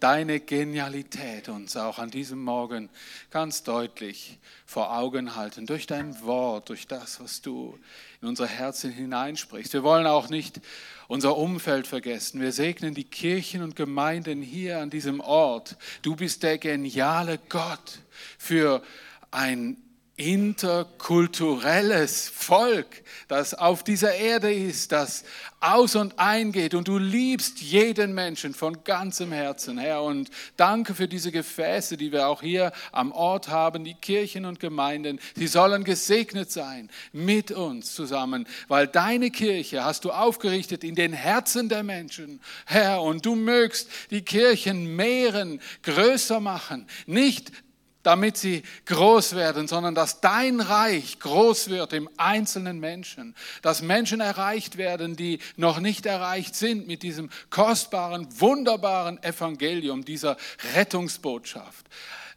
deine Genialität uns auch an diesem Morgen ganz deutlich vor Augen halten, durch dein Wort, durch das, was du in unser Herzen hineinsprichst. Wir wollen auch nicht unser Umfeld vergessen. Wir segnen die Kirchen und Gemeinden hier an diesem Ort. Du bist der geniale Gott für ein interkulturelles Volk, das auf dieser Erde ist, das aus und eingeht und du liebst jeden Menschen von ganzem Herzen, Herr. Und danke für diese Gefäße, die wir auch hier am Ort haben, die Kirchen und Gemeinden. Sie sollen gesegnet sein mit uns zusammen, weil deine Kirche hast du aufgerichtet in den Herzen der Menschen, Herr. Und du mögst die Kirchen mehren, größer machen, nicht damit sie groß werden, sondern dass dein Reich groß wird im einzelnen Menschen, dass Menschen erreicht werden, die noch nicht erreicht sind mit diesem kostbaren, wunderbaren Evangelium, dieser Rettungsbotschaft.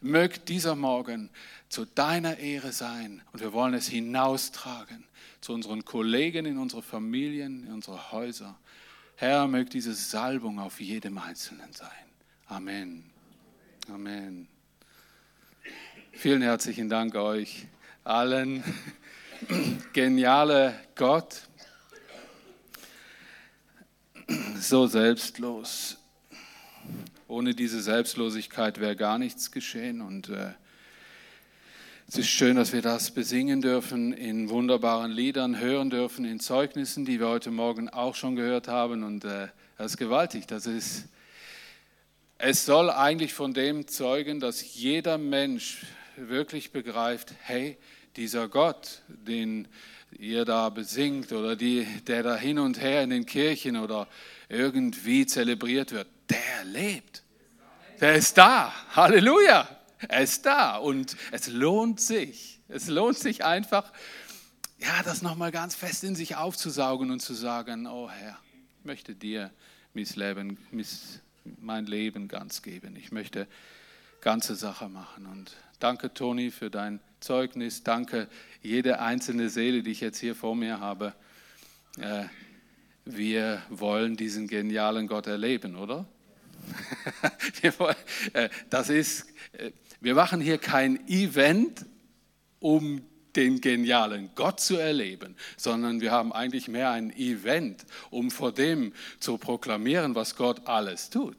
Mögt dieser Morgen zu deiner Ehre sein und wir wollen es hinaustragen zu unseren Kollegen, in unsere Familien, in unsere Häuser. Herr, mögt diese Salbung auf jedem Einzelnen sein. Amen. Amen. Vielen herzlichen Dank euch allen. Geniale Gott, so selbstlos. Ohne diese Selbstlosigkeit wäre gar nichts geschehen. Und äh, es ist schön, dass wir das besingen dürfen, in wunderbaren Liedern hören dürfen, in Zeugnissen, die wir heute Morgen auch schon gehört haben. Und äh, das ist gewaltig. Das ist, es soll eigentlich von dem zeugen, dass jeder Mensch wirklich begreift, hey, dieser Gott, den ihr da besingt oder die, der da hin und her in den Kirchen oder irgendwie zelebriert wird, der lebt. Der ist da. Halleluja. Er ist da und es lohnt sich. Es lohnt sich einfach, ja, das nochmal ganz fest in sich aufzusaugen und zu sagen, oh Herr, ich möchte dir mein Leben ganz geben. Ich möchte ganze Sache machen und Danke, Toni, für dein Zeugnis. Danke, jede einzelne Seele, die ich jetzt hier vor mir habe. Äh, wir wollen diesen genialen Gott erleben, oder? Äh, das ist, äh, wir machen hier kein Event, um den genialen Gott zu erleben, sondern wir haben eigentlich mehr ein Event, um vor dem zu proklamieren, was Gott alles tut.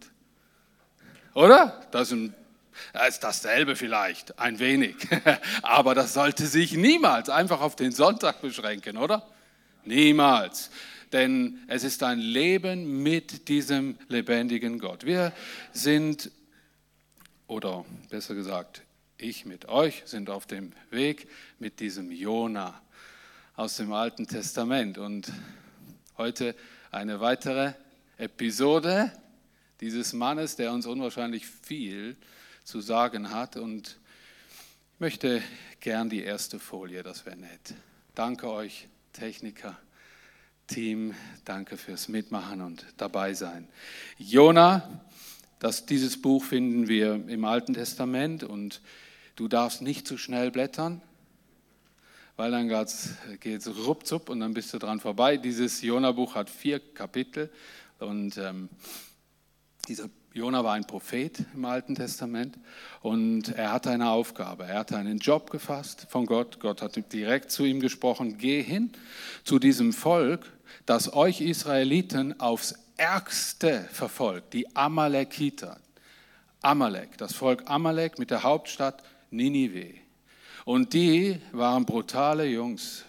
Oder? Das ist ein es ist dasselbe vielleicht, ein wenig. Aber das sollte sich niemals einfach auf den Sonntag beschränken, oder? Niemals. Denn es ist ein Leben mit diesem lebendigen Gott. Wir sind, oder besser gesagt, ich mit euch sind auf dem Weg mit diesem Jona aus dem Alten Testament. Und heute eine weitere Episode dieses Mannes, der uns unwahrscheinlich viel zu sagen hat. Und ich möchte gern die erste Folie, das wäre nett. Danke euch, Techniker, Team, danke fürs Mitmachen und dabei sein. Jona, das, dieses Buch finden wir im Alten Testament und du darfst nicht zu schnell blättern, weil dann geht es ruppzupp und dann bist du dran vorbei. Dieses Jona-Buch hat vier Kapitel und ähm, dieser Jona war ein Prophet im Alten Testament und er hatte eine Aufgabe. Er hatte einen Job gefasst von Gott. Gott hat direkt zu ihm gesprochen, geh hin zu diesem Volk, das euch Israeliten aufs Ärgste verfolgt, die Amalekiter. Amalek, das Volk Amalek mit der Hauptstadt Ninive. Und die waren brutale Jungs,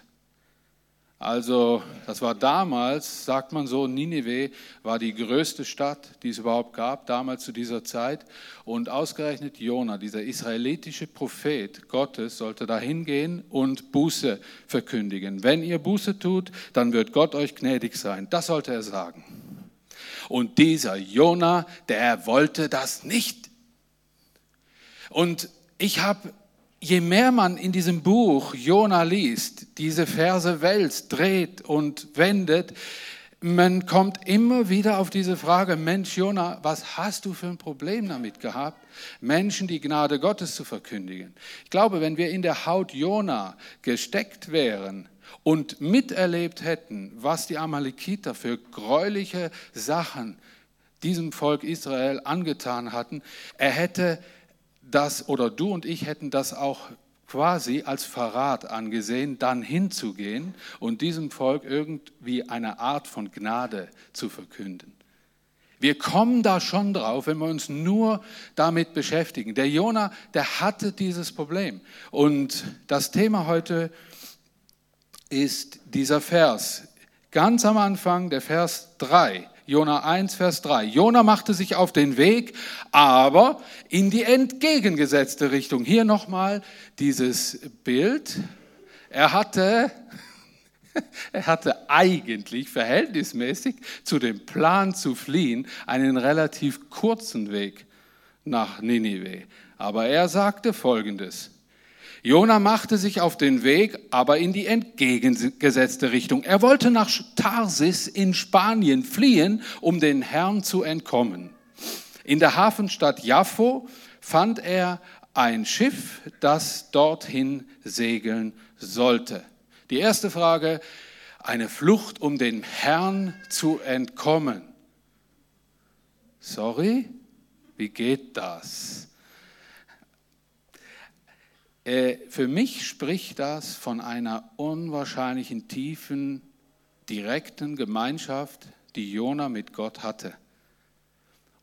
also das war damals, sagt man so, Ninive war die größte Stadt, die es überhaupt gab, damals zu dieser Zeit. Und ausgerechnet Jona, dieser israelitische Prophet Gottes, sollte da hingehen und Buße verkündigen. Wenn ihr Buße tut, dann wird Gott euch gnädig sein. Das sollte er sagen. Und dieser Jona, der wollte das nicht. Und ich habe je mehr man in diesem Buch Jona liest, diese Verse wälzt, dreht und wendet, man kommt immer wieder auf diese Frage, Mensch Jona, was hast du für ein Problem damit gehabt, Menschen die Gnade Gottes zu verkündigen? Ich glaube, wenn wir in der Haut Jona gesteckt wären und miterlebt hätten, was die Amalekiter für gräuliche Sachen diesem Volk Israel angetan hatten, er hätte das, oder du und ich hätten das auch quasi als Verrat angesehen, dann hinzugehen und diesem Volk irgendwie eine Art von Gnade zu verkünden. Wir kommen da schon drauf, wenn wir uns nur damit beschäftigen. Der Jona, der hatte dieses Problem. Und das Thema heute ist dieser Vers. Ganz am Anfang, der Vers 3. Jona 1, Vers 3. Jona machte sich auf den Weg, aber in die entgegengesetzte Richtung. Hier nochmal dieses Bild. Er hatte Er hatte eigentlich verhältnismäßig zu dem Plan zu fliehen einen relativ kurzen Weg nach Ninive. Aber er sagte Folgendes. Jona machte sich auf den Weg, aber in die entgegengesetzte Richtung. Er wollte nach Tarsis in Spanien fliehen, um den Herrn zu entkommen. In der Hafenstadt Jaffo fand er ein Schiff, das dorthin segeln sollte. Die erste Frage, eine Flucht, um dem Herrn zu entkommen. Sorry, wie geht das? Äh, für mich spricht das von einer unwahrscheinlichen tiefen, direkten Gemeinschaft, die Jona mit Gott hatte.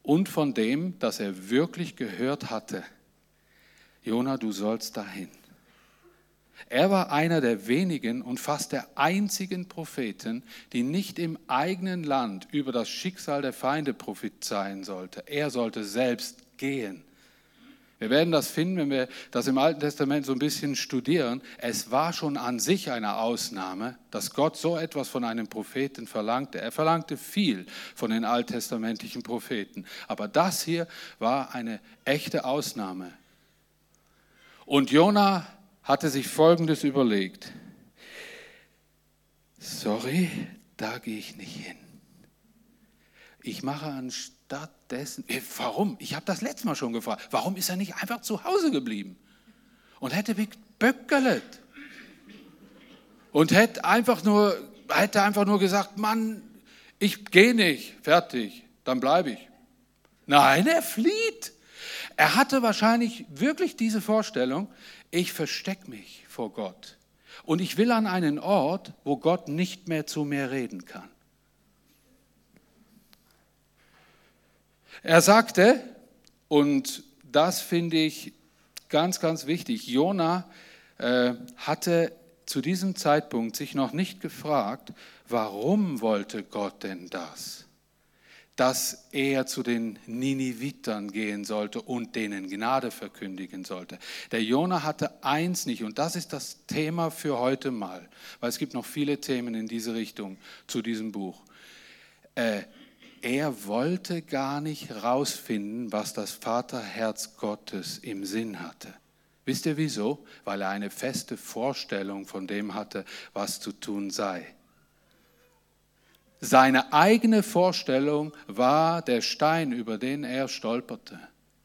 Und von dem, dass er wirklich gehört hatte, Jona, du sollst dahin. Er war einer der wenigen und fast der einzigen Propheten, die nicht im eigenen Land über das Schicksal der Feinde prophezeien sollte. Er sollte selbst gehen. Wir werden das finden, wenn wir das im Alten Testament so ein bisschen studieren. Es war schon an sich eine Ausnahme, dass Gott so etwas von einem Propheten verlangte. Er verlangte viel von den alttestamentlichen Propheten. Aber das hier war eine echte Ausnahme. Und Jona hatte sich Folgendes überlegt. Sorry, da gehe ich nicht hin. Ich mache anstatt dessen, äh, warum? Ich habe das letzte Mal schon gefragt, warum ist er nicht einfach zu Hause geblieben und hätte böckelt und hätte einfach nur, hätte einfach nur gesagt, Mann, ich gehe nicht, fertig, dann bleibe ich. Nein, er flieht. Er hatte wahrscheinlich wirklich diese Vorstellung, ich verstecke mich vor Gott und ich will an einen Ort, wo Gott nicht mehr zu mir reden kann. Er sagte, und das finde ich ganz, ganz wichtig, Jona äh, hatte zu diesem Zeitpunkt sich noch nicht gefragt, warum wollte Gott denn das? dass er zu den Ninivitern gehen sollte und denen Gnade verkündigen sollte. Der Jona hatte eins nicht und das ist das Thema für heute mal, weil es gibt noch viele Themen in diese Richtung zu diesem Buch. Äh, er wollte gar nicht rausfinden, was das Vaterherz Gottes im Sinn hatte. Wisst ihr wieso? Weil er eine feste Vorstellung von dem hatte, was zu tun sei. Seine eigene Vorstellung war der Stein, über den er stolperte.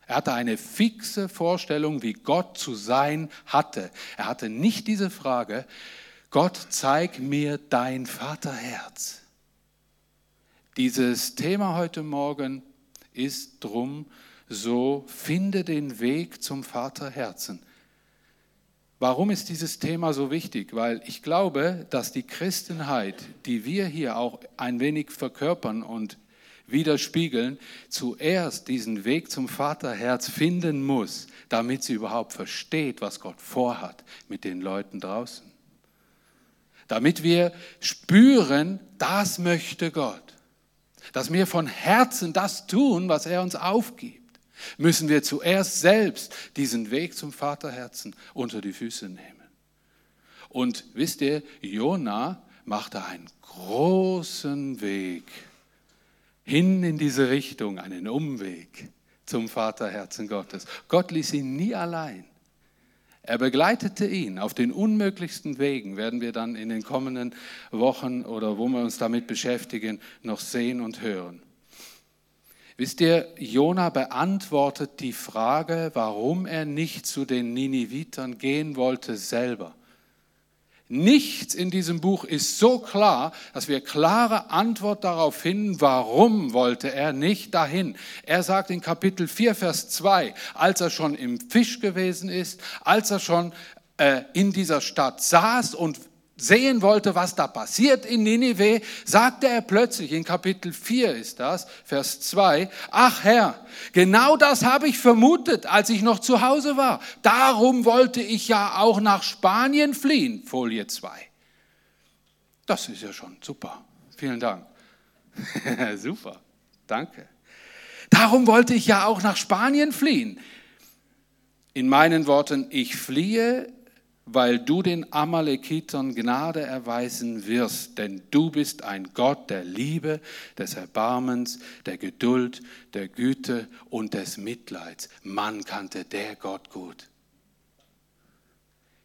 Er hatte eine fixe Vorstellung, wie Gott zu sein hatte. Er hatte nicht diese Frage, Gott, zeig mir dein Vaterherz. Dieses Thema heute Morgen ist drum so, finde den Weg zum Vaterherzen. Warum ist dieses Thema so wichtig? Weil ich glaube, dass die Christenheit, die wir hier auch ein wenig verkörpern und widerspiegeln, zuerst diesen Weg zum Vaterherz finden muss, damit sie überhaupt versteht, was Gott vorhat mit den Leuten draußen. Damit wir spüren, das möchte Gott. Dass wir von Herzen das tun, was er uns aufgibt müssen wir zuerst selbst diesen Weg zum Vaterherzen unter die Füße nehmen. Und wisst ihr, Jona machte einen großen Weg hin in diese Richtung, einen Umweg zum Vaterherzen Gottes. Gott ließ ihn nie allein. Er begleitete ihn auf den unmöglichsten Wegen, werden wir dann in den kommenden Wochen oder wo wir uns damit beschäftigen, noch sehen und hören. Wisst ihr, Jona beantwortet die Frage, warum er nicht zu den Ninivitern gehen wollte, selber. Nichts in diesem Buch ist so klar, dass wir klare Antwort darauf finden, warum wollte er nicht dahin. Er sagt in Kapitel 4, Vers 2, als er schon im Fisch gewesen ist, als er schon äh, in dieser Stadt saß und sehen wollte, was da passiert in Ninive, sagte er plötzlich, in Kapitel 4 ist das, Vers 2, ach Herr, genau das habe ich vermutet, als ich noch zu Hause war. Darum wollte ich ja auch nach Spanien fliehen, Folie 2. Das ist ja schon super. Vielen Dank. super. Danke. Darum wollte ich ja auch nach Spanien fliehen. In meinen Worten, ich fliehe weil du den Amalekitern Gnade erweisen wirst, denn du bist ein Gott der Liebe, des Erbarmens, der Geduld, der Güte und des Mitleids. Man kannte der Gott gut.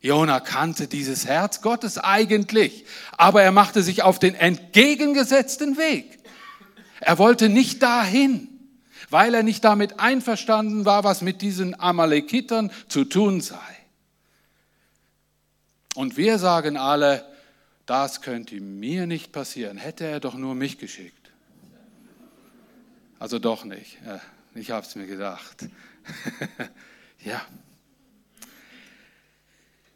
Jona kannte dieses Herz Gottes eigentlich, aber er machte sich auf den entgegengesetzten Weg. Er wollte nicht dahin, weil er nicht damit einverstanden war, was mit diesen Amalekitern zu tun sei. Und wir sagen alle, das könnte mir nicht passieren. Hätte er doch nur mich geschickt. Also doch nicht. Ich habe es mir gedacht. ja.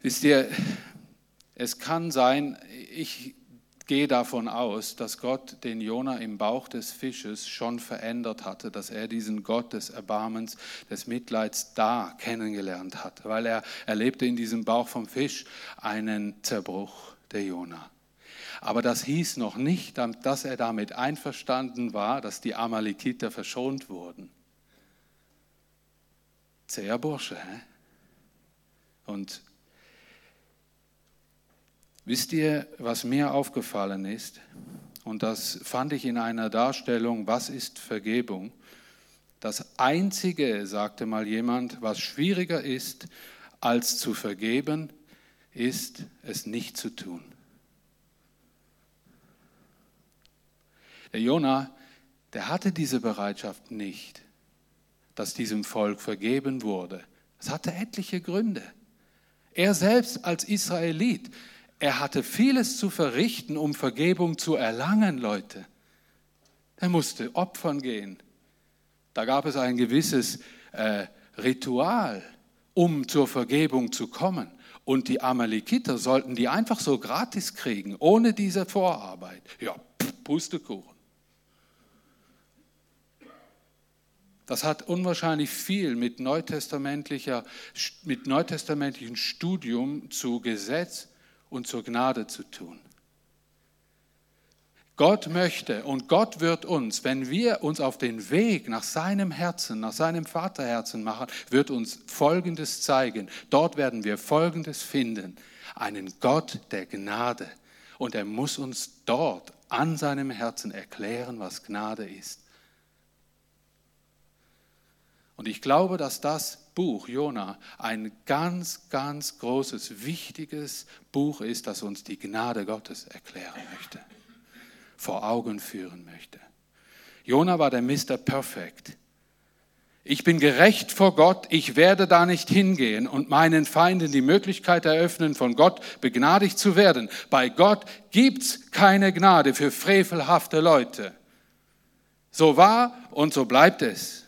Wisst ihr, es kann sein, ich gehe davon aus, dass Gott den Jona im Bauch des Fisches schon verändert hatte, dass er diesen Gott des Erbarmens, des Mitleids da kennengelernt hat, weil er erlebte in diesem Bauch vom Fisch einen Zerbruch der Jona. Aber das hieß noch nicht, dass er damit einverstanden war, dass die Amalekiter verschont wurden. Zäher Bursche, hä? Und Wisst ihr, was mir aufgefallen ist? Und das fand ich in einer Darstellung, was ist Vergebung? Das Einzige, sagte mal jemand, was schwieriger ist, als zu vergeben, ist es nicht zu tun. Der Jona, der hatte diese Bereitschaft nicht, dass diesem Volk vergeben wurde. Es hatte etliche Gründe. Er selbst als Israelit, er hatte vieles zu verrichten, um Vergebung zu erlangen, Leute. Er musste opfern gehen. Da gab es ein gewisses äh, Ritual, um zur Vergebung zu kommen. Und die Amalekiter sollten die einfach so gratis kriegen, ohne diese Vorarbeit. Ja, Pustekuchen. Das hat unwahrscheinlich viel mit neutestamentlicher, mit neutestamentlichem Studium zu Gesetz und zur Gnade zu tun. Gott möchte und Gott wird uns, wenn wir uns auf den Weg nach seinem Herzen, nach seinem Vaterherzen machen, wird uns Folgendes zeigen. Dort werden wir Folgendes finden. Einen Gott der Gnade. Und er muss uns dort an seinem Herzen erklären, was Gnade ist. Und ich glaube, dass das Buch Jona ein ganz, ganz großes, wichtiges Buch ist, das uns die Gnade Gottes erklären möchte, vor Augen führen möchte. Jona war der Mr. Perfect. Ich bin gerecht vor Gott, ich werde da nicht hingehen und meinen Feinden die Möglichkeit eröffnen, von Gott begnadigt zu werden. Bei Gott gibt's keine Gnade für frevelhafte Leute. So war und so bleibt es.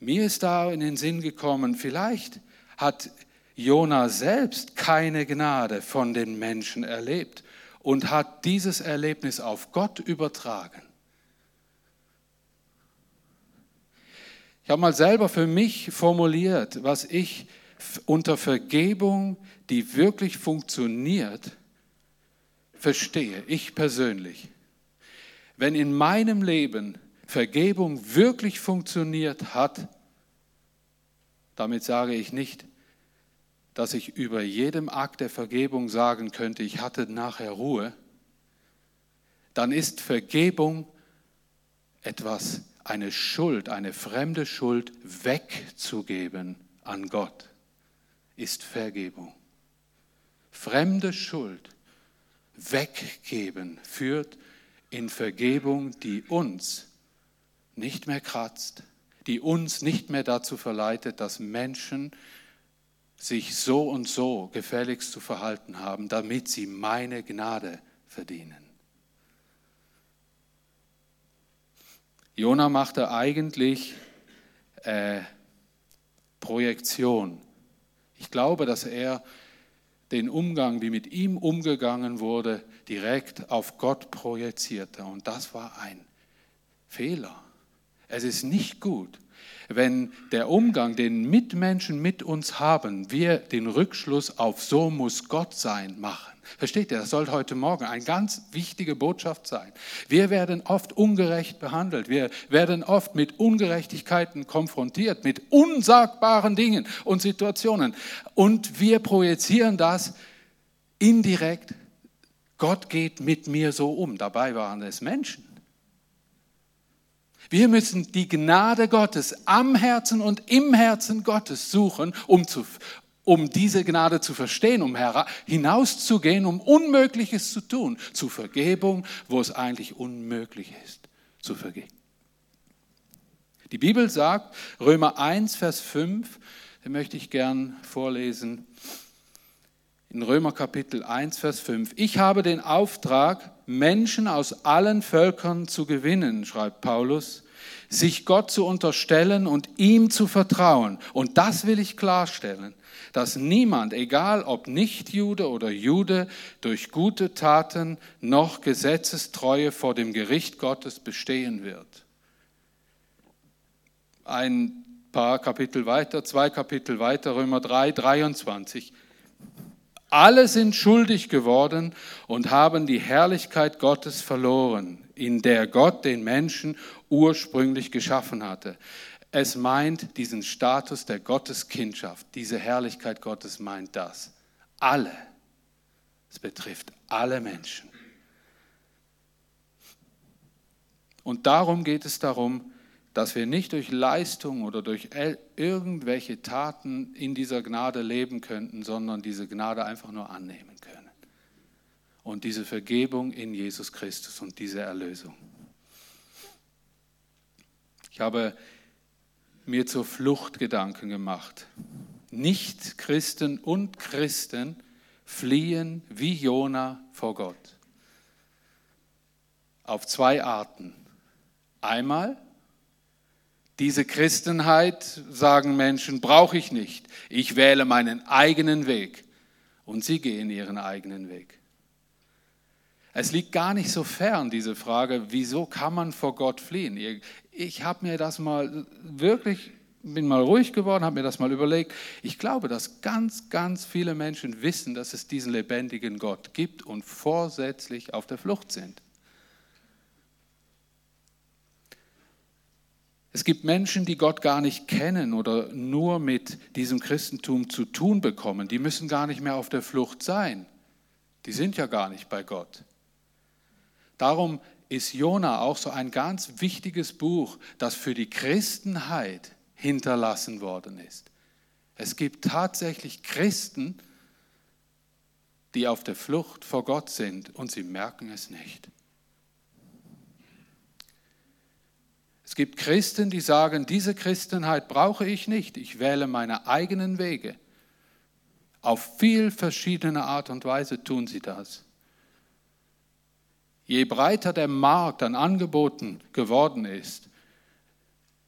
Mir ist da in den Sinn gekommen, vielleicht hat Jona selbst keine Gnade von den Menschen erlebt und hat dieses Erlebnis auf Gott übertragen. Ich habe mal selber für mich formuliert, was ich unter Vergebung, die wirklich funktioniert, verstehe, ich persönlich. Wenn in meinem Leben Vergebung wirklich funktioniert hat, damit sage ich nicht, dass ich über jedem Akt der Vergebung sagen könnte, ich hatte nachher Ruhe, dann ist Vergebung etwas, eine Schuld, eine fremde Schuld wegzugeben an Gott, ist Vergebung. Fremde Schuld weggeben führt in Vergebung, die uns nicht mehr kratzt, die uns nicht mehr dazu verleitet, dass Menschen sich so und so gefälligst zu verhalten haben, damit sie meine Gnade verdienen. Jona machte eigentlich äh, Projektion. Ich glaube, dass er den Umgang, wie mit ihm umgegangen wurde, direkt auf Gott projizierte. Und das war ein Fehler. Es ist nicht gut, wenn der Umgang, den Mitmenschen mit uns haben, wir den Rückschluss auf so muss Gott sein machen. Versteht ihr, das sollte heute Morgen eine ganz wichtige Botschaft sein. Wir werden oft ungerecht behandelt. Wir werden oft mit Ungerechtigkeiten konfrontiert, mit unsagbaren Dingen und Situationen. Und wir projizieren das indirekt. Gott geht mit mir so um. Dabei waren es Menschen. Wir müssen die Gnade Gottes am Herzen und im Herzen Gottes suchen, um, zu, um diese Gnade zu verstehen, um hinauszugehen, um Unmögliches zu tun, zu Vergebung, wo es eigentlich unmöglich ist, zu vergeben. Die Bibel sagt, Römer 1, Vers 5, den möchte ich gern vorlesen. In Römer Kapitel 1, Vers 5. Ich habe den Auftrag, Menschen aus allen Völkern zu gewinnen, schreibt Paulus, sich Gott zu unterstellen und ihm zu vertrauen. Und das will ich klarstellen, dass niemand, egal ob Nichtjude oder Jude, durch gute Taten noch Gesetzestreue vor dem Gericht Gottes bestehen wird. Ein paar Kapitel weiter, zwei Kapitel weiter, Römer 3, 23. Alle sind schuldig geworden und haben die Herrlichkeit Gottes verloren, in der Gott den Menschen ursprünglich geschaffen hatte. Es meint diesen Status der Gotteskindschaft, diese Herrlichkeit Gottes meint das. Alle. Es betrifft alle Menschen. Und darum geht es darum, dass wir nicht durch Leistung oder durch irgendwelche Taten in dieser Gnade leben könnten, sondern diese Gnade einfach nur annehmen können. Und diese Vergebung in Jesus Christus und diese Erlösung. Ich habe mir zur Flucht Gedanken gemacht. Nicht Christen und Christen fliehen wie Jona vor Gott. Auf zwei Arten. Einmal diese Christenheit, sagen Menschen, brauche ich nicht. Ich wähle meinen eigenen Weg. Und sie gehen ihren eigenen Weg. Es liegt gar nicht so fern, diese Frage, wieso kann man vor Gott fliehen? Ich habe mir das mal wirklich, bin mal ruhig geworden, habe mir das mal überlegt. Ich glaube, dass ganz, ganz viele Menschen wissen, dass es diesen lebendigen Gott gibt und vorsätzlich auf der Flucht sind. Es gibt Menschen, die Gott gar nicht kennen oder nur mit diesem Christentum zu tun bekommen. Die müssen gar nicht mehr auf der Flucht sein. Die sind ja gar nicht bei Gott. Darum ist Jona auch so ein ganz wichtiges Buch, das für die Christenheit hinterlassen worden ist. Es gibt tatsächlich Christen, die auf der Flucht vor Gott sind und sie merken es nicht. Gibt Christen, die sagen, diese Christenheit brauche ich nicht, ich wähle meine eigenen Wege. Auf viel verschiedene Art und Weise tun sie das. Je breiter der Markt an Angeboten geworden ist,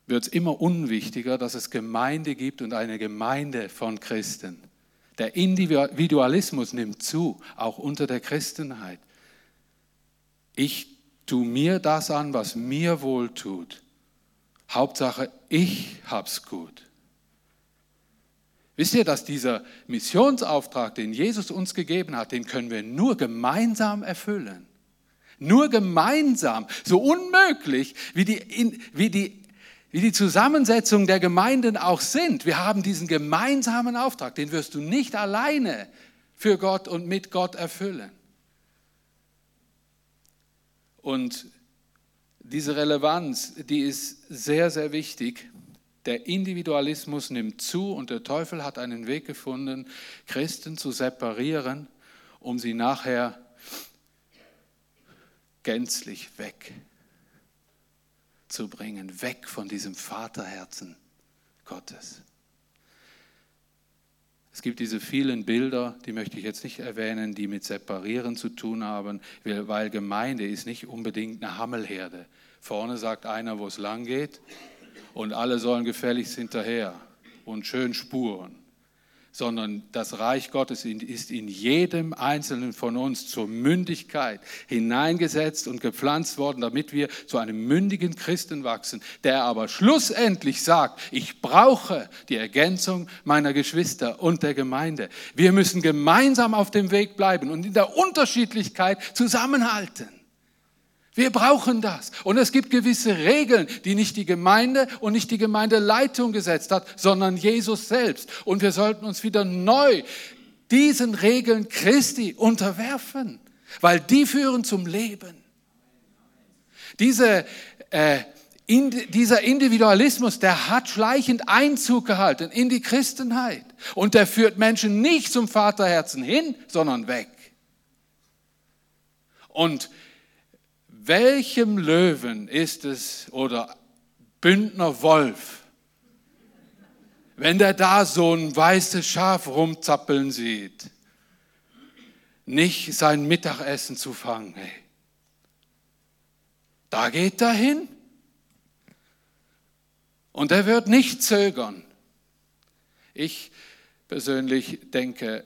wird es immer unwichtiger, dass es Gemeinde gibt und eine Gemeinde von Christen. Der Individualismus nimmt zu, auch unter der Christenheit. Ich tue mir das an, was mir wohl tut. Hauptsache, ich hab's gut. Wisst ihr, dass dieser Missionsauftrag, den Jesus uns gegeben hat, den können wir nur gemeinsam erfüllen. Nur gemeinsam. So unmöglich, wie die, wie die, wie die Zusammensetzung der Gemeinden auch sind. Wir haben diesen gemeinsamen Auftrag, den wirst du nicht alleine für Gott und mit Gott erfüllen. Und diese Relevanz, die ist sehr, sehr wichtig. Der Individualismus nimmt zu und der Teufel hat einen Weg gefunden, Christen zu separieren, um sie nachher gänzlich weg zu bringen, weg von diesem Vaterherzen Gottes. Es gibt diese vielen Bilder, die möchte ich jetzt nicht erwähnen, die mit Separieren zu tun haben, weil Gemeinde ist nicht unbedingt eine Hammelherde. Vorne sagt einer, wo es lang geht, und alle sollen gefälligst hinterher und schön spuren sondern das Reich Gottes ist in jedem Einzelnen von uns zur Mündigkeit hineingesetzt und gepflanzt worden, damit wir zu einem mündigen Christen wachsen, der aber schlussendlich sagt, ich brauche die Ergänzung meiner Geschwister und der Gemeinde. Wir müssen gemeinsam auf dem Weg bleiben und in der Unterschiedlichkeit zusammenhalten. Wir brauchen das. Und es gibt gewisse Regeln, die nicht die Gemeinde und nicht die Gemeindeleitung gesetzt hat, sondern Jesus selbst. Und wir sollten uns wieder neu diesen Regeln Christi unterwerfen, weil die führen zum Leben. Diese, äh, in, dieser Individualismus, der hat schleichend Einzug gehalten in die Christenheit. Und der führt Menschen nicht zum Vaterherzen hin, sondern weg. Und welchem Löwen ist es oder Bündner Wolf, wenn der da so ein weißes Schaf rumzappeln sieht, nicht sein Mittagessen zu fangen? Hey. Da geht er hin. Und er wird nicht zögern. Ich persönlich denke,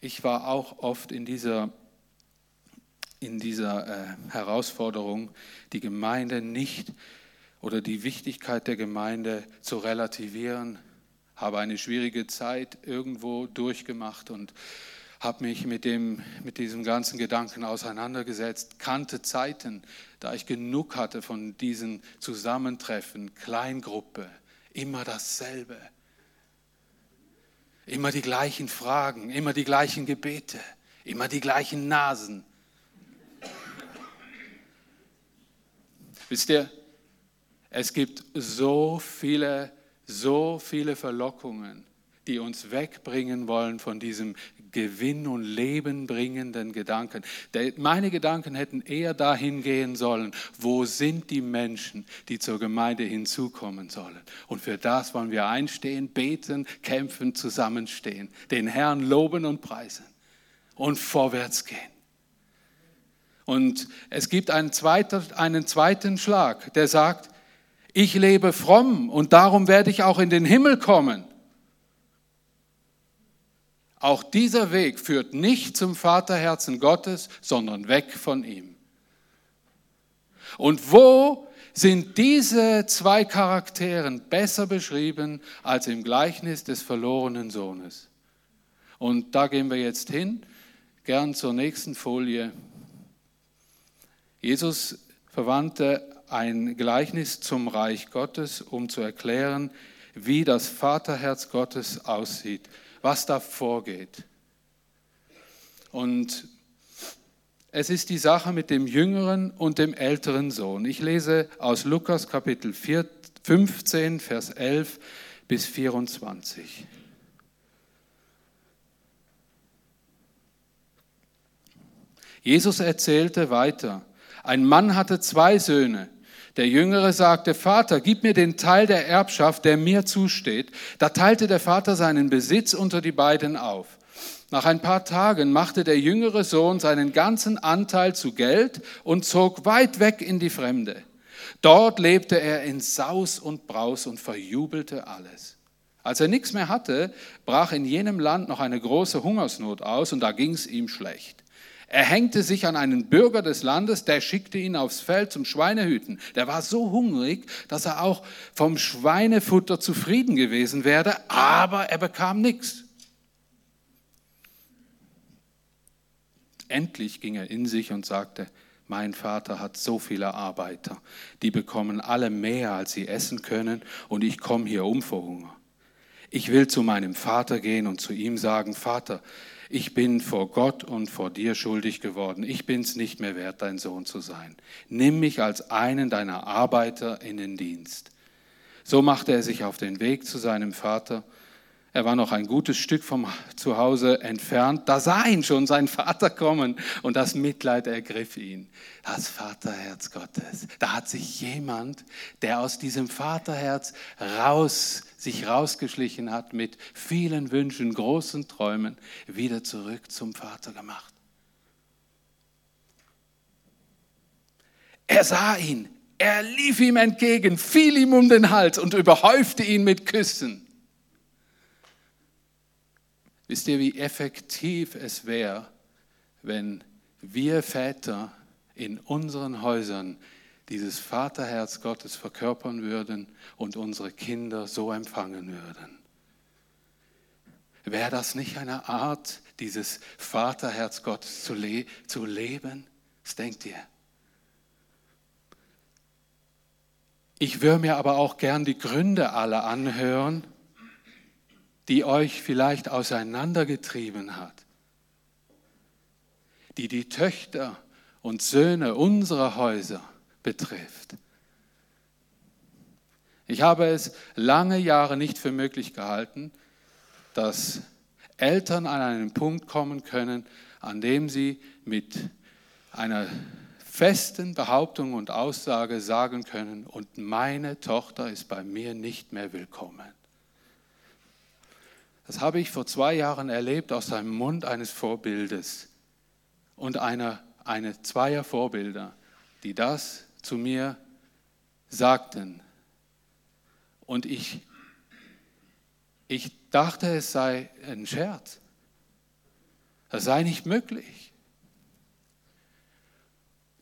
ich war auch oft in dieser in dieser äh, Herausforderung, die Gemeinde nicht oder die Wichtigkeit der Gemeinde zu relativieren, habe eine schwierige Zeit irgendwo durchgemacht und habe mich mit, dem, mit diesem ganzen Gedanken auseinandergesetzt, kannte Zeiten, da ich genug hatte von diesen Zusammentreffen, Kleingruppe, immer dasselbe, immer die gleichen Fragen, immer die gleichen Gebete, immer die gleichen Nasen, Wisst ihr, es gibt so viele, so viele Verlockungen, die uns wegbringen wollen von diesem Gewinn und Leben bringenden Gedanken. Meine Gedanken hätten eher dahin gehen sollen, wo sind die Menschen, die zur Gemeinde hinzukommen sollen. Und für das wollen wir einstehen, beten, kämpfen, zusammenstehen, den Herrn loben und preisen und vorwärts gehen. Und es gibt einen, zweiten, einen zweiten Schlag, der sagt, ich lebe fromm und darum werde ich auch in den Himmel kommen. Auch dieser Weg führt nicht zum Vaterherzen Gottes, sondern weg von ihm. Und wo sind diese zwei Charakteren besser beschrieben als im Gleichnis des verlorenen Sohnes? Und da gehen wir jetzt hin, gern zur nächsten Folie. Jesus verwandte ein Gleichnis zum Reich Gottes, um zu erklären, wie das Vaterherz Gottes aussieht, was da vorgeht. Und es ist die Sache mit dem jüngeren und dem älteren Sohn. Ich lese aus Lukas Kapitel 15, Vers 11 bis 24. Jesus erzählte weiter, ein Mann hatte zwei Söhne. Der Jüngere sagte, Vater, gib mir den Teil der Erbschaft, der mir zusteht. Da teilte der Vater seinen Besitz unter die beiden auf. Nach ein paar Tagen machte der jüngere Sohn seinen ganzen Anteil zu Geld und zog weit weg in die Fremde. Dort lebte er in Saus und Braus und verjubelte alles. Als er nichts mehr hatte, brach in jenem Land noch eine große Hungersnot aus und da ging es ihm schlecht. Er hängte sich an einen Bürger des Landes, der schickte ihn aufs Feld zum Schweinehüten. Der war so hungrig, dass er auch vom Schweinefutter zufrieden gewesen wäre, aber er bekam nichts. Endlich ging er in sich und sagte, mein Vater hat so viele Arbeiter, die bekommen alle mehr, als sie essen können, und ich komme hier um vor Hunger. Ich will zu meinem Vater gehen und zu ihm sagen, Vater, ich bin vor Gott und vor dir schuldig geworden. Ich bin es nicht mehr wert, dein Sohn zu sein. Nimm mich als einen deiner Arbeiter in den Dienst. So machte er sich auf den Weg zu seinem Vater. Er war noch ein gutes Stück vom Zuhause entfernt. Da sah ihn schon sein Vater kommen und das Mitleid ergriff ihn. Das Vaterherz Gottes. Da hat sich jemand, der aus diesem Vaterherz raus, sich rausgeschlichen hat mit vielen Wünschen, großen Träumen, wieder zurück zum Vater gemacht. Er sah ihn, er lief ihm entgegen, fiel ihm um den Hals und überhäufte ihn mit Küssen. Wisst ihr, wie effektiv es wäre, wenn wir Väter in unseren Häusern dieses Vaterherz Gottes verkörpern würden und unsere Kinder so empfangen würden? Wäre das nicht eine Art, dieses Vaterherz Gottes zu, le zu leben? Was denkt ihr? Ich würde mir aber auch gern die Gründe alle anhören, die euch vielleicht auseinandergetrieben hat, die die Töchter und Söhne unserer Häuser betrifft. Ich habe es lange Jahre nicht für möglich gehalten, dass Eltern an einen Punkt kommen können, an dem sie mit einer festen Behauptung und Aussage sagen können, und meine Tochter ist bei mir nicht mehr willkommen. Das habe ich vor zwei Jahren erlebt aus dem Mund eines Vorbildes und einer, eine zweier Vorbilder, die das zu mir sagten. Und ich, ich dachte, es sei ein Scherz. Das sei nicht möglich.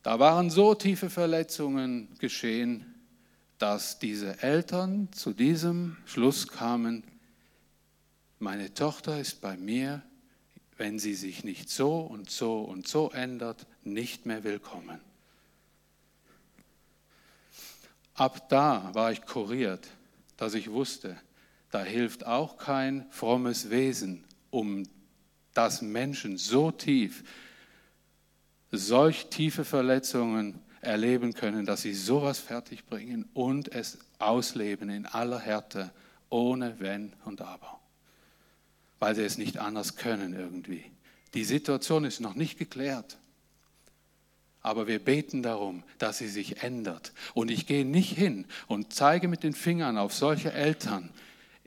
Da waren so tiefe Verletzungen geschehen, dass diese Eltern zu diesem Schluss kamen, meine Tochter ist bei mir, wenn sie sich nicht so und so und so ändert, nicht mehr willkommen. Ab da war ich kuriert, dass ich wusste, da hilft auch kein frommes Wesen, um das Menschen so tief, solch tiefe Verletzungen erleben können, dass sie sowas fertigbringen und es ausleben in aller Härte, ohne Wenn und Aber weil sie es nicht anders können irgendwie. Die Situation ist noch nicht geklärt. Aber wir beten darum, dass sie sich ändert. Und ich gehe nicht hin und zeige mit den Fingern auf solche Eltern.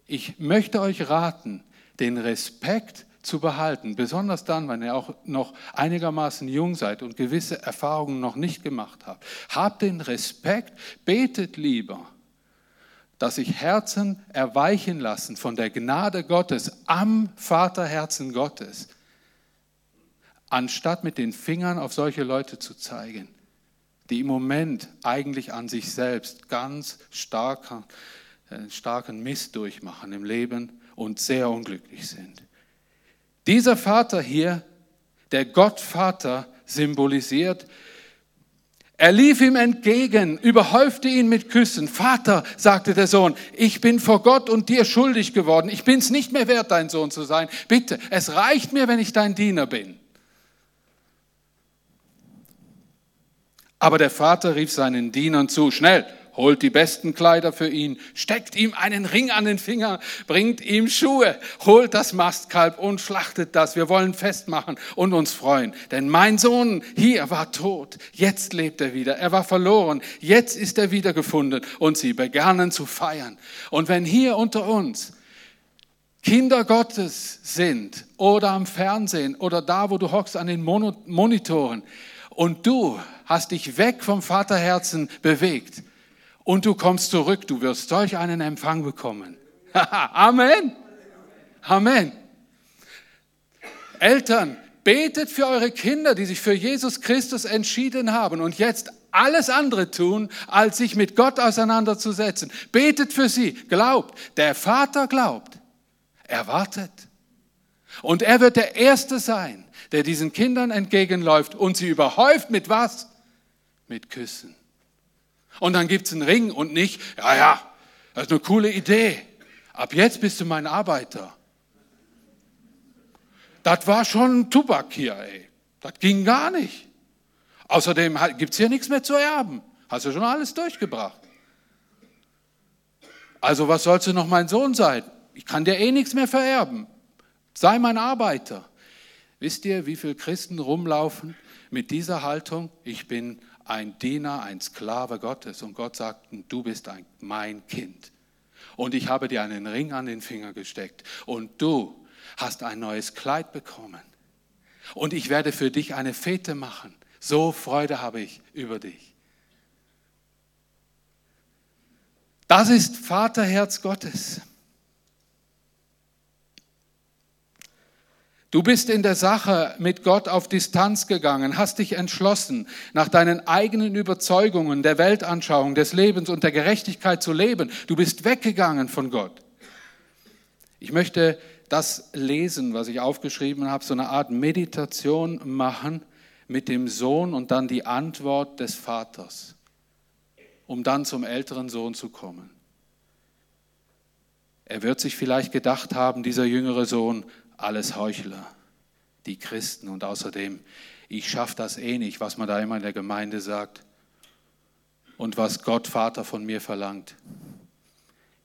Ich möchte euch raten, den Respekt zu behalten, besonders dann, wenn ihr auch noch einigermaßen jung seid und gewisse Erfahrungen noch nicht gemacht habt. Habt den Respekt, betet lieber dass sich Herzen erweichen lassen von der Gnade Gottes am Vaterherzen Gottes, anstatt mit den Fingern auf solche Leute zu zeigen, die im Moment eigentlich an sich selbst ganz starken, äh, starken Mist durchmachen im Leben und sehr unglücklich sind. Dieser Vater hier, der Gottvater, symbolisiert er lief ihm entgegen, überhäufte ihn mit Küssen. Vater, sagte der Sohn, ich bin vor Gott und dir schuldig geworden. Ich bin es nicht mehr wert, dein Sohn zu sein. Bitte, es reicht mir, wenn ich dein Diener bin. Aber der Vater rief seinen Dienern zu, schnell, holt die besten Kleider für ihn, steckt ihm einen Ring an den Finger, bringt ihm Schuhe, holt das Mastkalb und schlachtet das. Wir wollen festmachen und uns freuen. Denn mein Sohn hier war tot, jetzt lebt er wieder. Er war verloren, jetzt ist er wiedergefunden. Und sie begannen zu feiern. Und wenn hier unter uns Kinder Gottes sind oder am Fernsehen oder da, wo du hockst an den Monitoren und du hast dich weg vom Vaterherzen bewegt, und du kommst zurück, du wirst solch einen Empfang bekommen. Amen. Amen. Eltern, betet für eure Kinder, die sich für Jesus Christus entschieden haben und jetzt alles andere tun, als sich mit Gott auseinanderzusetzen. Betet für sie, glaubt. Der Vater glaubt. Er wartet. Und er wird der Erste sein, der diesen Kindern entgegenläuft und sie überhäuft mit was? Mit Küssen. Und dann gibt es einen Ring und nicht, ja, ja, das ist eine coole Idee. Ab jetzt bist du mein Arbeiter. Das war schon ein Tubak hier, ey. Das ging gar nicht. Außerdem gibt es hier nichts mehr zu erben. Hast du schon alles durchgebracht. Also was sollst du noch mein Sohn sein? ich kann dir eh nichts mehr vererben. Sei mein Arbeiter. Wisst ihr, wie viele Christen rumlaufen mit dieser Haltung? Ich bin ein Diener, ein Sklave Gottes und Gott sagt, du bist ein, mein Kind. Und ich habe dir einen Ring an den Finger gesteckt und du hast ein neues Kleid bekommen. Und ich werde für dich eine Fete machen. So Freude habe ich über dich. Das ist Vaterherz Gottes. Du bist in der Sache mit Gott auf Distanz gegangen, hast dich entschlossen, nach deinen eigenen Überzeugungen, der Weltanschauung, des Lebens und der Gerechtigkeit zu leben. Du bist weggegangen von Gott. Ich möchte das lesen, was ich aufgeschrieben habe, so eine Art Meditation machen mit dem Sohn und dann die Antwort des Vaters, um dann zum älteren Sohn zu kommen. Er wird sich vielleicht gedacht haben, dieser jüngere Sohn, alles Heuchler, die Christen und außerdem, ich schaffe das eh nicht, was man da immer in der Gemeinde sagt und was Gott Vater von mir verlangt.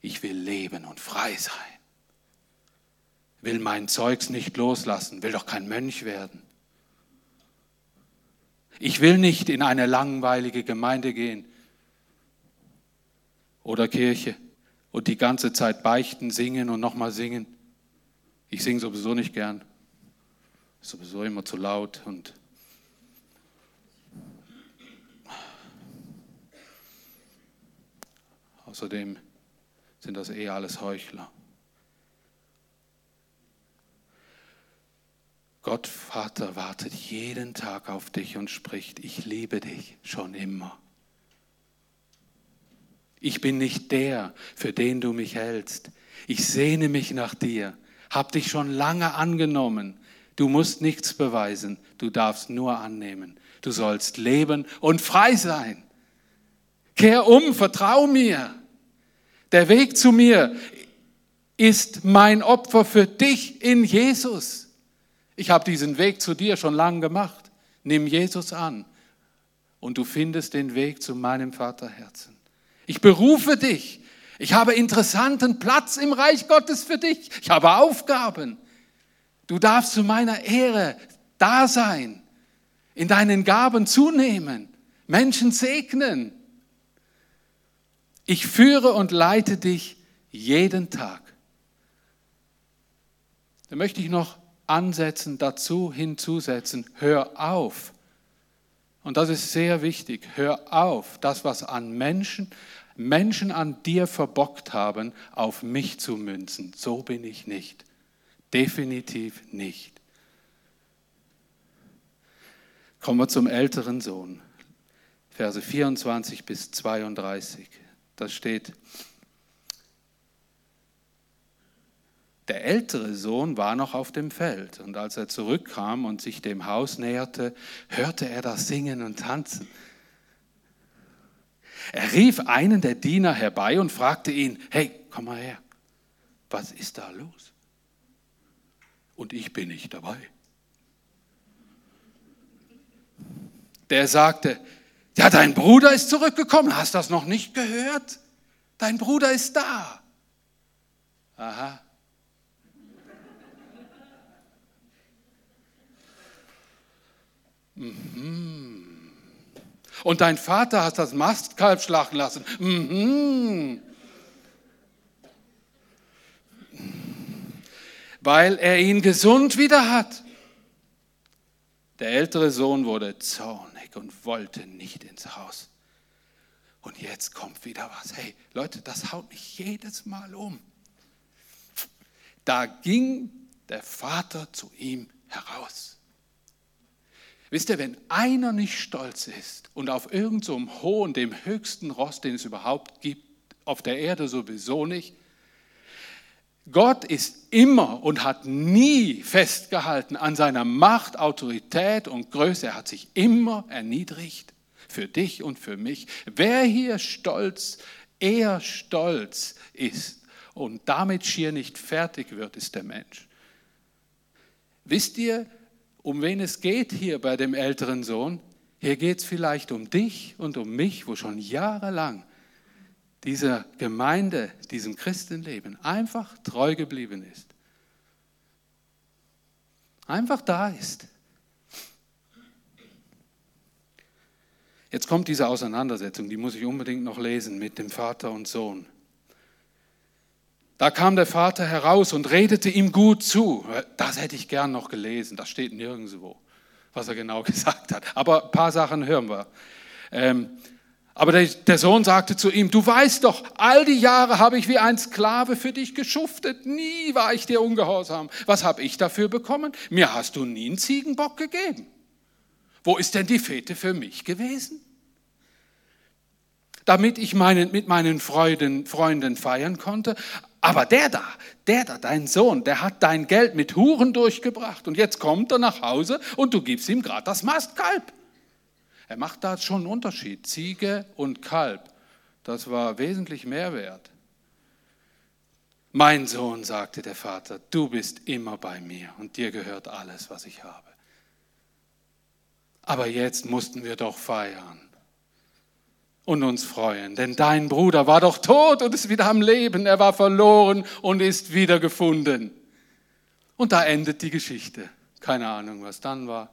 Ich will leben und frei sein, will mein Zeugs nicht loslassen, will doch kein Mönch werden. Ich will nicht in eine langweilige Gemeinde gehen oder Kirche und die ganze Zeit beichten, singen und nochmal singen. Ich singe sowieso nicht gern. Ist sowieso immer zu laut und außerdem sind das eh alles Heuchler. Gott Vater wartet jeden Tag auf dich und spricht, ich liebe dich schon immer. Ich bin nicht der, für den du mich hältst. Ich sehne mich nach dir hab dich schon lange angenommen. Du musst nichts beweisen, du darfst nur annehmen. Du sollst leben und frei sein. Kehr um, vertrau mir. Der Weg zu mir ist mein Opfer für dich in Jesus. Ich habe diesen Weg zu dir schon lange gemacht. Nimm Jesus an und du findest den Weg zu meinem Vaterherzen. Ich berufe dich ich habe interessanten Platz im Reich Gottes für dich. Ich habe Aufgaben. Du darfst zu meiner Ehre da sein, in deinen Gaben zunehmen, Menschen segnen. Ich führe und leite dich jeden Tag. Da möchte ich noch ansetzen, dazu hinzusetzen, hör auf. Und das ist sehr wichtig, hör auf, das, was an Menschen, Menschen an dir verbockt haben, auf mich zu münzen. So bin ich nicht. Definitiv nicht. Kommen wir zum älteren Sohn. Verse 24 bis 32. Da steht, Der ältere Sohn war noch auf dem Feld und als er zurückkam und sich dem Haus näherte, hörte er das Singen und Tanzen. Er rief einen der Diener herbei und fragte ihn, hey, komm mal her, was ist da los? Und ich bin nicht dabei. Der sagte, ja, dein Bruder ist zurückgekommen, hast das noch nicht gehört? Dein Bruder ist da. Aha. Mhm. Und dein Vater hat das Mastkalb schlagen lassen. Mhm. Weil er ihn gesund wieder hat. Der ältere Sohn wurde zornig und wollte nicht ins Haus. Und jetzt kommt wieder was. Hey, Leute, das haut mich jedes Mal um. Da ging der Vater zu ihm heraus. Wisst ihr, wenn einer nicht stolz ist und auf irgendeinem so hohen, dem höchsten Ross, den es überhaupt gibt, auf der Erde sowieso nicht, Gott ist immer und hat nie festgehalten an seiner Macht, Autorität und Größe. Er hat sich immer erniedrigt für dich und für mich. Wer hier stolz, eher stolz ist und damit schier nicht fertig wird, ist der Mensch. Wisst ihr, um wen es geht hier bei dem älteren Sohn. Hier geht es vielleicht um dich und um mich, wo schon jahrelang dieser Gemeinde, diesem Christenleben einfach treu geblieben ist. Einfach da ist. Jetzt kommt diese Auseinandersetzung, die muss ich unbedingt noch lesen mit dem Vater und Sohn. Da kam der Vater heraus und redete ihm gut zu. Das hätte ich gern noch gelesen, das steht nirgendwo, was er genau gesagt hat. Aber ein paar Sachen hören wir. Ähm, aber der, der, Sohn sagte zu ihm, du weißt doch, all die Jahre habe ich wie ein Sklave für dich geschuftet, nie war ich dir ungehorsam. Was habe ich dafür bekommen? Mir hast du nie einen Ziegenbock gegeben. Wo ist denn die Fete für mich gewesen? Damit ich meinen, mit meinen Freunden, Freunden feiern konnte. Aber der da, der da, dein Sohn, der hat dein Geld mit Huren durchgebracht und jetzt kommt er nach Hause und du gibst ihm gerade das Mastkalb. Er macht da schon einen Unterschied. Ziege und Kalb, das war wesentlich mehr wert. Mein Sohn, sagte der Vater, du bist immer bei mir und dir gehört alles, was ich habe. Aber jetzt mussten wir doch feiern und uns freuen, denn dein Bruder war doch tot und ist wieder am Leben, er war verloren und ist wiedergefunden. Und da endet die Geschichte. Keine Ahnung, was dann war.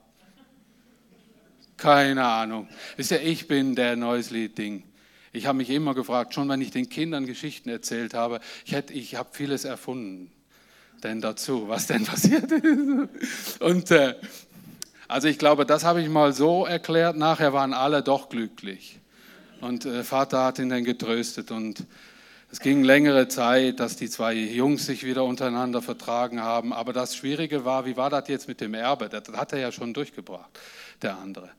Keine Ahnung. Wisst ihr, ich bin der neues Lied-Ding. Ich habe mich immer gefragt, schon wenn ich den Kindern Geschichten erzählt habe, ich, hätte, ich habe vieles erfunden denn dazu, was denn passiert ist. Und äh, also ich glaube, das habe ich mal so erklärt, nachher waren alle doch glücklich. Und äh, Vater hat ihn dann getröstet und es ging längere Zeit, dass die zwei Jungs sich wieder untereinander vertragen haben. Aber das Schwierige war, wie war das jetzt mit dem Erbe? Das hat er ja schon durchgebracht der andere.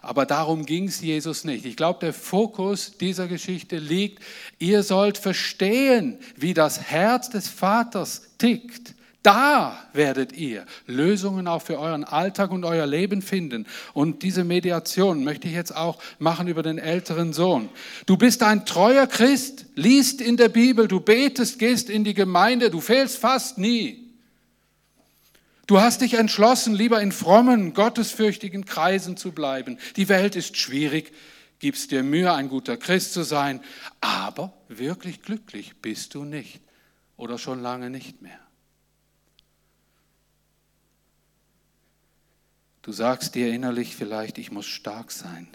Aber darum ging es Jesus nicht. Ich glaube, der Fokus dieser Geschichte liegt, ihr sollt verstehen, wie das Herz des Vaters tickt. Da werdet ihr Lösungen auch für euren Alltag und euer Leben finden. Und diese Mediation möchte ich jetzt auch machen über den älteren Sohn. Du bist ein treuer Christ, liest in der Bibel, du betest, gehst in die Gemeinde, du fehlst fast nie. Du hast dich entschlossen, lieber in frommen, gottesfürchtigen Kreisen zu bleiben. Die Welt ist schwierig, gibst dir Mühe, ein guter Christ zu sein, aber wirklich glücklich bist du nicht oder schon lange nicht mehr. Du sagst dir innerlich vielleicht, ich muss stark sein,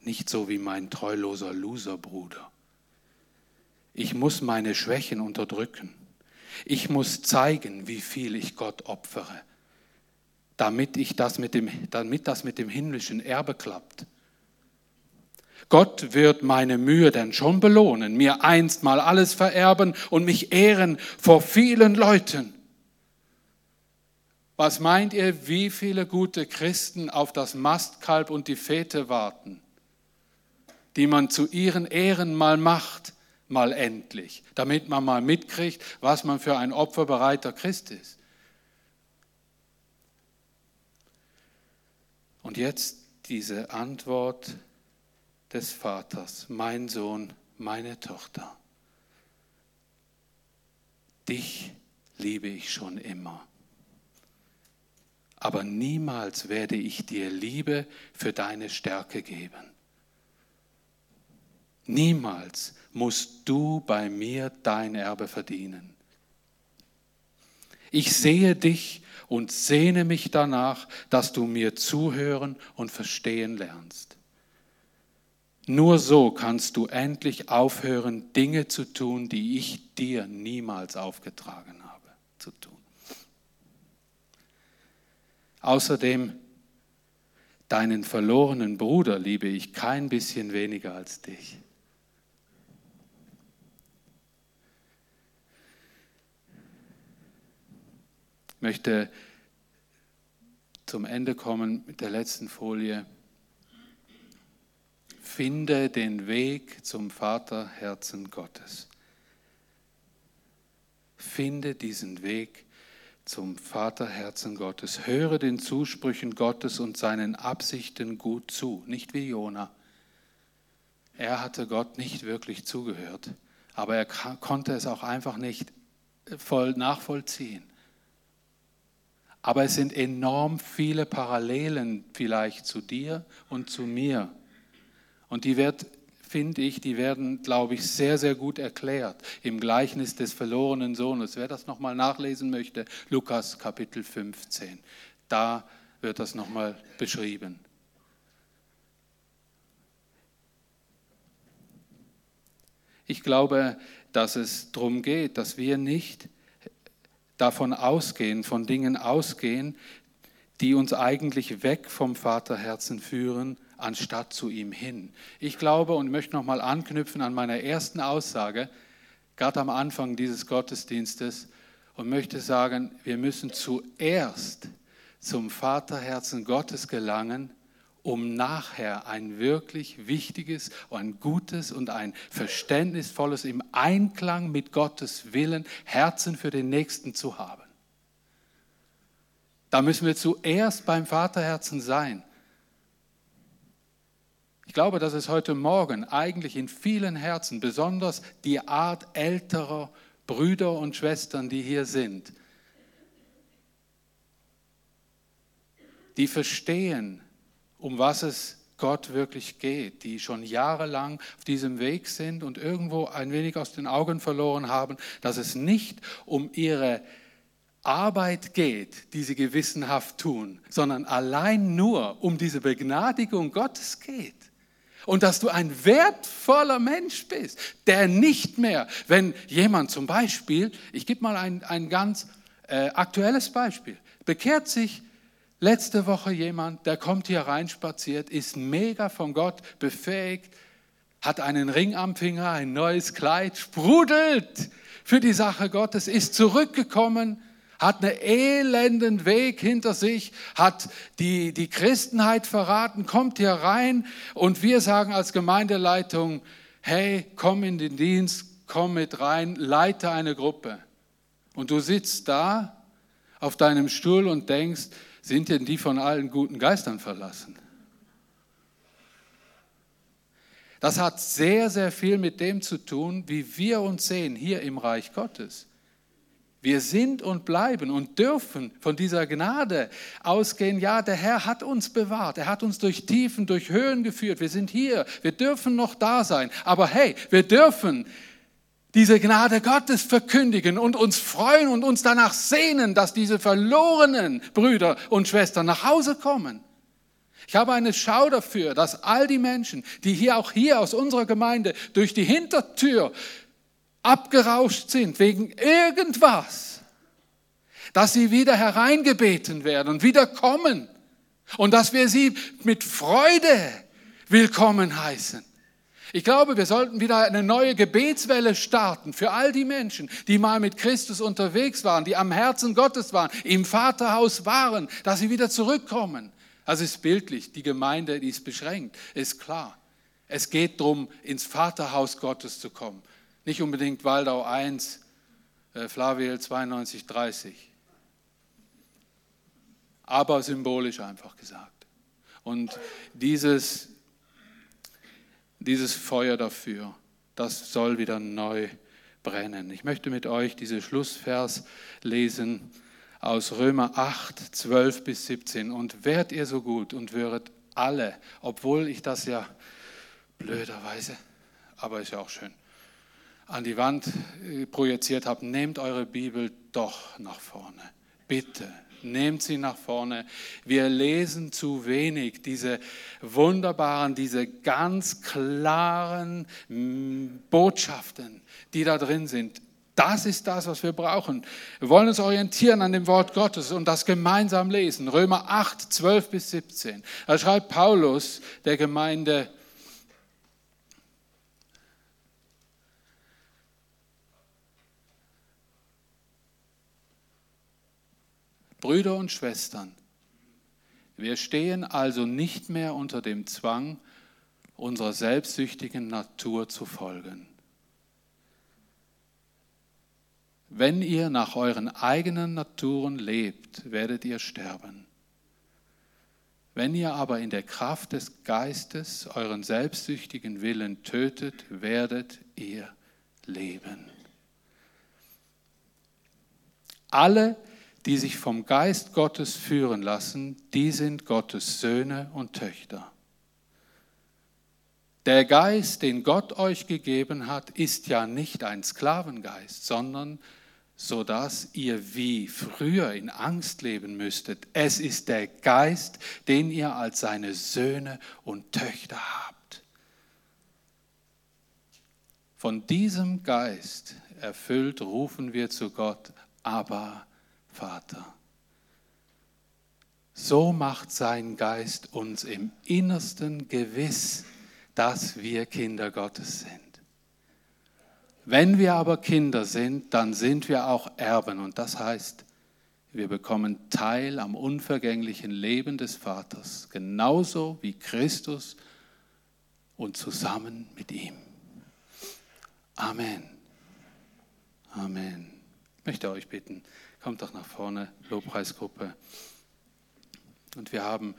nicht so wie mein treuloser Loserbruder. Ich muss meine Schwächen unterdrücken. Ich muss zeigen, wie viel ich Gott opfere, damit, ich das mit dem, damit das mit dem himmlischen Erbe klappt. Gott wird meine Mühe denn schon belohnen, mir einst mal alles vererben und mich ehren vor vielen Leuten. Was meint ihr, wie viele gute Christen auf das Mastkalb und die Fete warten, die man zu ihren Ehren mal macht? mal endlich, damit man mal mitkriegt, was man für ein opferbereiter Christ ist. Und jetzt diese Antwort des Vaters, mein Sohn, meine Tochter. Dich liebe ich schon immer. Aber niemals werde ich dir Liebe für deine Stärke geben. Niemals musst du bei mir dein Erbe verdienen. Ich sehe dich und sehne mich danach, dass du mir zuhören und verstehen lernst. Nur so kannst du endlich aufhören, Dinge zu tun, die ich dir niemals aufgetragen habe zu tun. Außerdem, deinen verlorenen Bruder liebe ich kein bisschen weniger als dich. möchte zum Ende kommen mit der letzten Folie. Finde den Weg zum Vaterherzen Gottes. Finde diesen Weg zum Vaterherzen Gottes. Höre den Zusprüchen Gottes und seinen Absichten gut zu, nicht wie Jona. Er hatte Gott nicht wirklich zugehört, aber er konnte es auch einfach nicht voll nachvollziehen. Aber es sind enorm viele Parallelen vielleicht zu dir und zu mir. Und die wird finde ich, die werden, glaube ich, sehr, sehr gut erklärt im Gleichnis des verlorenen Sohnes. Wer das nochmal nachlesen möchte, Lukas Kapitel 15. Da wird das nochmal beschrieben. Ich glaube, dass es darum geht, dass wir nicht davon ausgehen, von Dingen ausgehen, die uns eigentlich weg vom Vaterherzen führen, anstatt zu ihm hin. Ich glaube und möchte nochmal anknüpfen an meiner ersten Aussage, gerade am Anfang dieses Gottesdienstes, und möchte sagen, wir müssen zuerst zum Vaterherzen Gottes gelangen, um nachher ein wirklich wichtiges, ein gutes und ein verständnisvolles, im Einklang mit Gottes Willen Herzen für den Nächsten zu haben. Da müssen wir zuerst beim Vaterherzen sein. Ich glaube, dass es heute Morgen eigentlich in vielen Herzen, besonders die Art älterer Brüder und Schwestern, die hier sind, die verstehen, um was es Gott wirklich geht, die schon jahrelang auf diesem Weg sind und irgendwo ein wenig aus den Augen verloren haben, dass es nicht um ihre Arbeit geht, die sie gewissenhaft tun, sondern allein nur um diese Begnadigung Gottes geht. Und dass du ein wertvoller Mensch bist, der nicht mehr, wenn jemand zum Beispiel, ich gebe mal ein, ein ganz äh, aktuelles Beispiel, bekehrt sich letzte Woche jemand, der kommt hier reinspaziert, ist mega von Gott befähigt, hat einen Ring am Finger, ein neues Kleid, sprudelt für die Sache Gottes, ist zurückgekommen, hat einen elenden Weg hinter sich, hat die, die Christenheit verraten, kommt hier rein und wir sagen als Gemeindeleitung, hey, komm in den Dienst, komm mit rein, leite eine Gruppe. Und du sitzt da auf deinem Stuhl und denkst, sind denn die von allen guten Geistern verlassen? Das hat sehr, sehr viel mit dem zu tun, wie wir uns sehen hier im Reich Gottes. Wir sind und bleiben und dürfen von dieser Gnade ausgehen. Ja, der Herr hat uns bewahrt. Er hat uns durch Tiefen, durch Höhen geführt. Wir sind hier. Wir dürfen noch da sein. Aber hey, wir dürfen diese Gnade Gottes verkündigen und uns freuen und uns danach sehnen, dass diese verlorenen Brüder und Schwestern nach Hause kommen. Ich habe eine Schau dafür, dass all die Menschen, die hier auch hier aus unserer Gemeinde durch die Hintertür abgerauscht sind wegen irgendwas, dass sie wieder hereingebeten werden und wieder kommen und dass wir sie mit Freude willkommen heißen. Ich glaube, wir sollten wieder eine neue Gebetswelle starten für all die Menschen, die mal mit Christus unterwegs waren, die am Herzen Gottes waren, im Vaterhaus waren, dass sie wieder zurückkommen. Das ist bildlich, die Gemeinde, die ist beschränkt, ist klar. Es geht darum, ins Vaterhaus Gottes zu kommen. Nicht unbedingt Waldau 1, äh, Flaviel 92, 30. Aber symbolisch einfach gesagt. Und dieses dieses Feuer dafür, das soll wieder neu brennen. Ich möchte mit euch diese Schlussvers lesen aus Römer 8, 12 bis 17. Und wärt ihr so gut und wäret alle, obwohl ich das ja blöderweise, aber ist ja auch schön, an die Wand äh, projiziert habe, nehmt eure Bibel doch nach vorne. Bitte, nehmt sie nach vorne. Wir lesen zu wenig diese wunderbaren, diese ganz klaren mm, Botschaften, die da drin sind. Das ist das, was wir brauchen. Wir wollen uns orientieren an dem Wort Gottes und das gemeinsam lesen. Römer 8, 12 bis 17. Da schreibt Paulus der Gemeinde, Brüder und Schwestern, wir stehen also nicht mehr unter dem Zwang, unserer selbstsüchtigen Natur zu folgen. Wenn ihr nach euren eigenen Naturen lebt, werdet ihr sterben. Wenn ihr aber in der Kraft des Geistes euren selbstsüchtigen Willen tötet, werdet ihr leben. Alle, die sich vom Geist Gottes führen lassen, die sind Gottes Söhne und Töchter. Der Geist, den Gott euch gegeben hat, ist ja nicht ein Sklavengeist, sondern so dass ihr wie früher in Angst leben müsstet. Es ist der Geist, den ihr als seine Söhne und Töchter habt. Von diesem Geist erfüllt rufen wir zu Gott, aber Vater. So macht sein Geist uns im Innersten gewiss, dass wir Kinder Gottes sind. Wenn wir aber Kinder sind, dann sind wir auch Erben und das heißt, wir bekommen Teil am unvergänglichen Leben des Vaters, genauso wie Christus und zusammen mit ihm. Amen. Amen. Ich möchte euch bitten, kommt doch nach vorne, Lobpreisgruppe. Und wir haben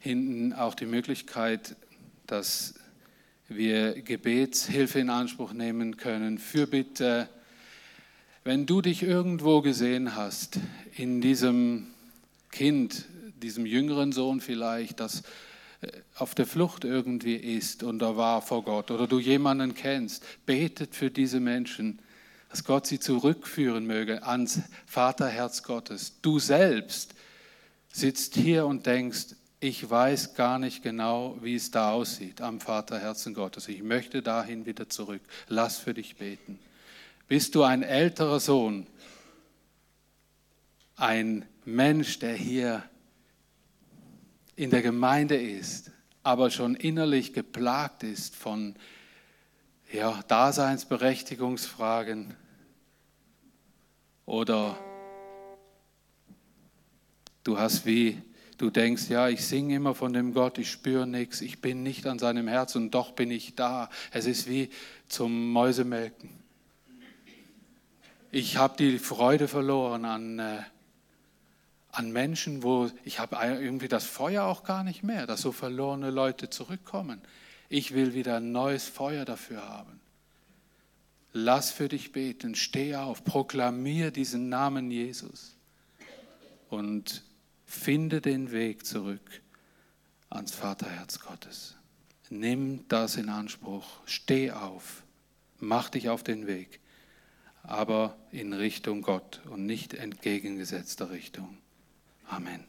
hinten auch die Möglichkeit, dass wir Gebetshilfe in Anspruch nehmen können, Fürbitte. Wenn du dich irgendwo gesehen hast, in diesem Kind, diesem jüngeren Sohn vielleicht, das äh, auf der Flucht irgendwie ist und da war vor Gott, oder du jemanden kennst, betet für diese Menschen, dass Gott sie zurückführen möge ans Vaterherz Gottes. Du selbst sitzt hier und denkst, ich weiß gar nicht genau, wie es da aussieht am Vaterherzen Gottes. Ich möchte dahin wieder zurück. Lass für dich beten. Bist du ein älterer Sohn, ein Mensch, der hier in der Gemeinde ist, aber schon innerlich geplagt ist von ja, Daseinsberechtigungsfragen oder du hast wie Du denkst, ja, ich singe immer von dem Gott, ich spüre nichts, ich bin nicht an seinem Herz und doch bin ich da. Es ist wie zum Mäusemelken. Ich habe die Freude verloren an, äh, an Menschen, wo ich habe irgendwie das Feuer auch gar nicht mehr, dass so verlorene Leute zurückkommen. Ich will wieder ein neues Feuer dafür haben. Lass für dich beten, steh auf, proklamier diesen Namen Jesus. Und Finde den Weg zurück ans Vaterherz Gottes. Nimm das in Anspruch. Steh auf. Mach dich auf den Weg. Aber in Richtung Gott und nicht entgegengesetzter Richtung. Amen.